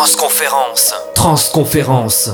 Transconférence. Transconférence.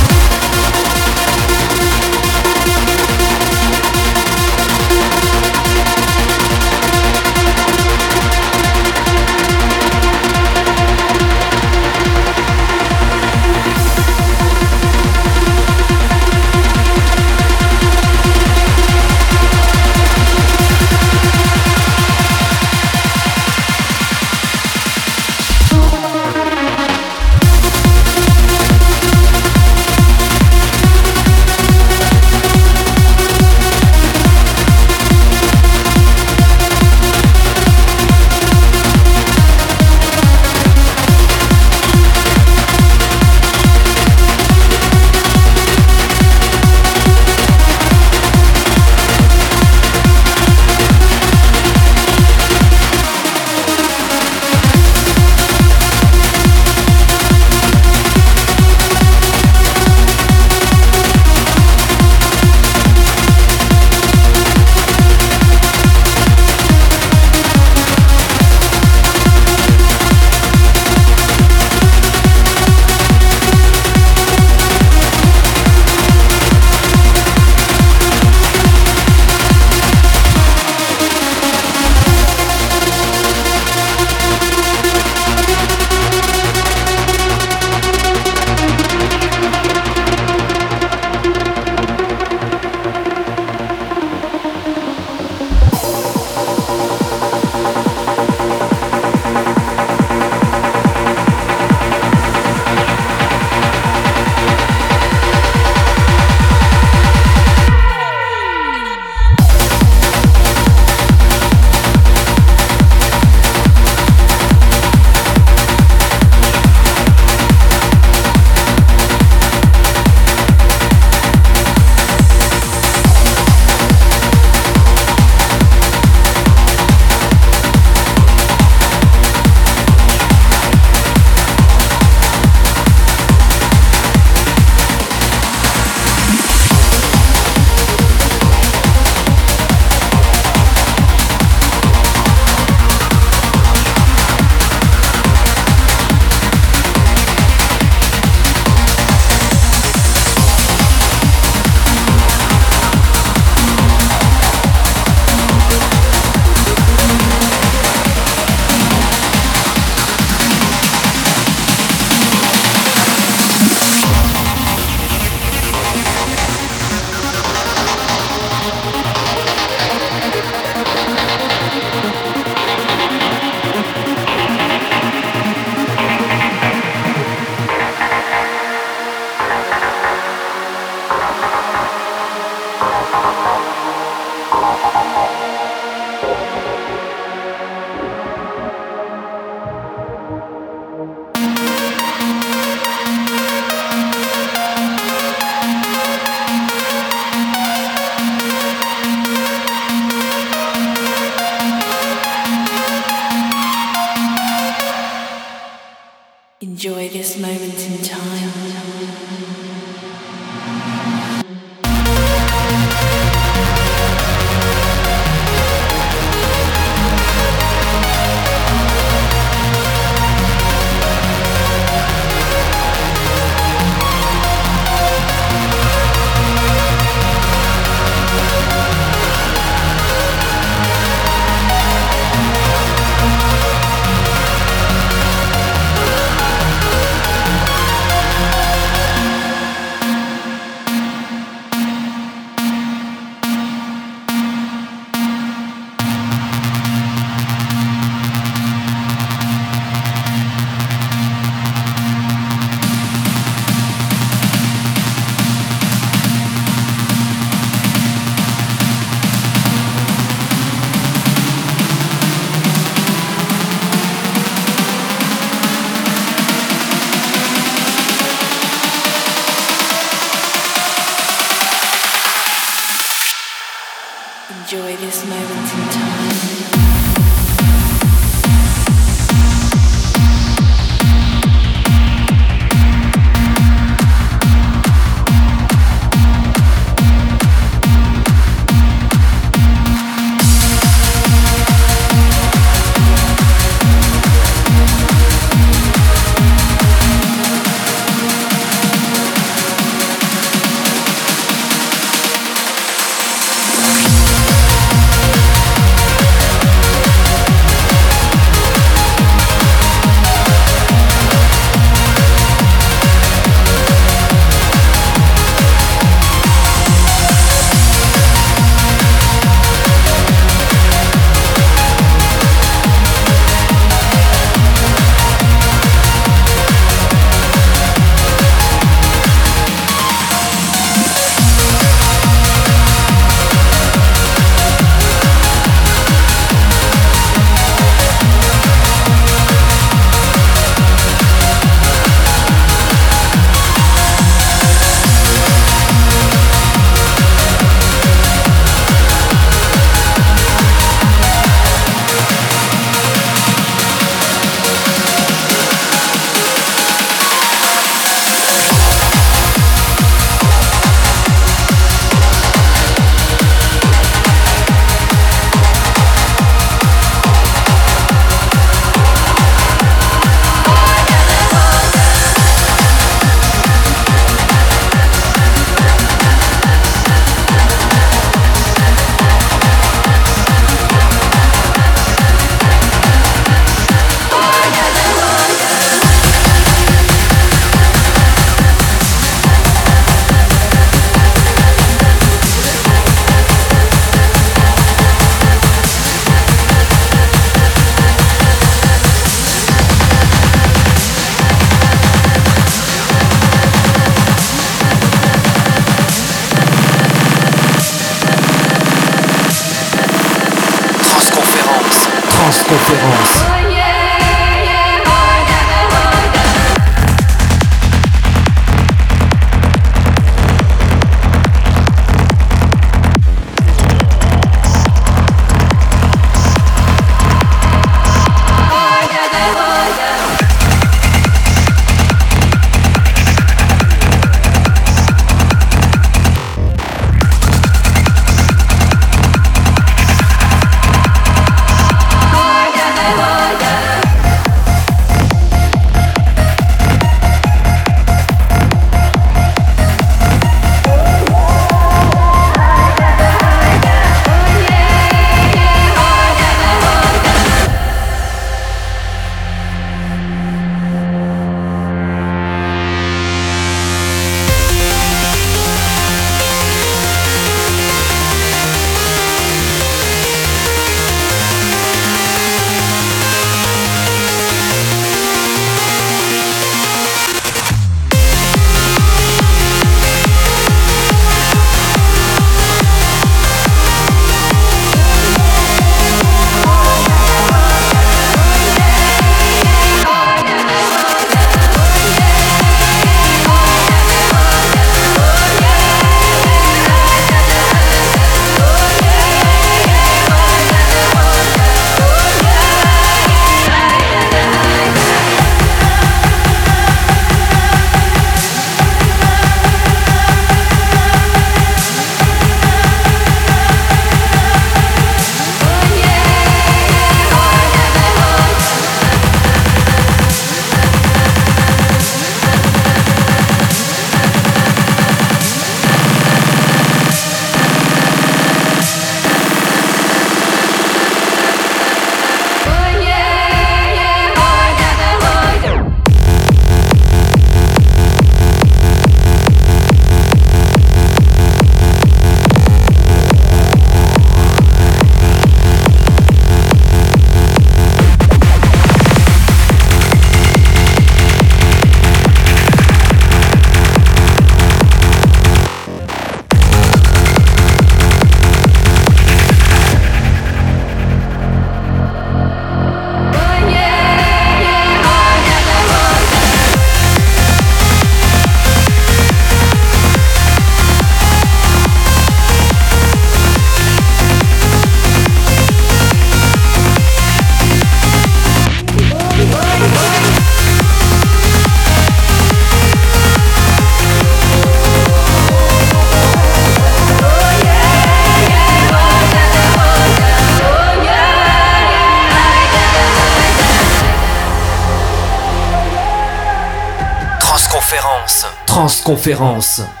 Transconférence.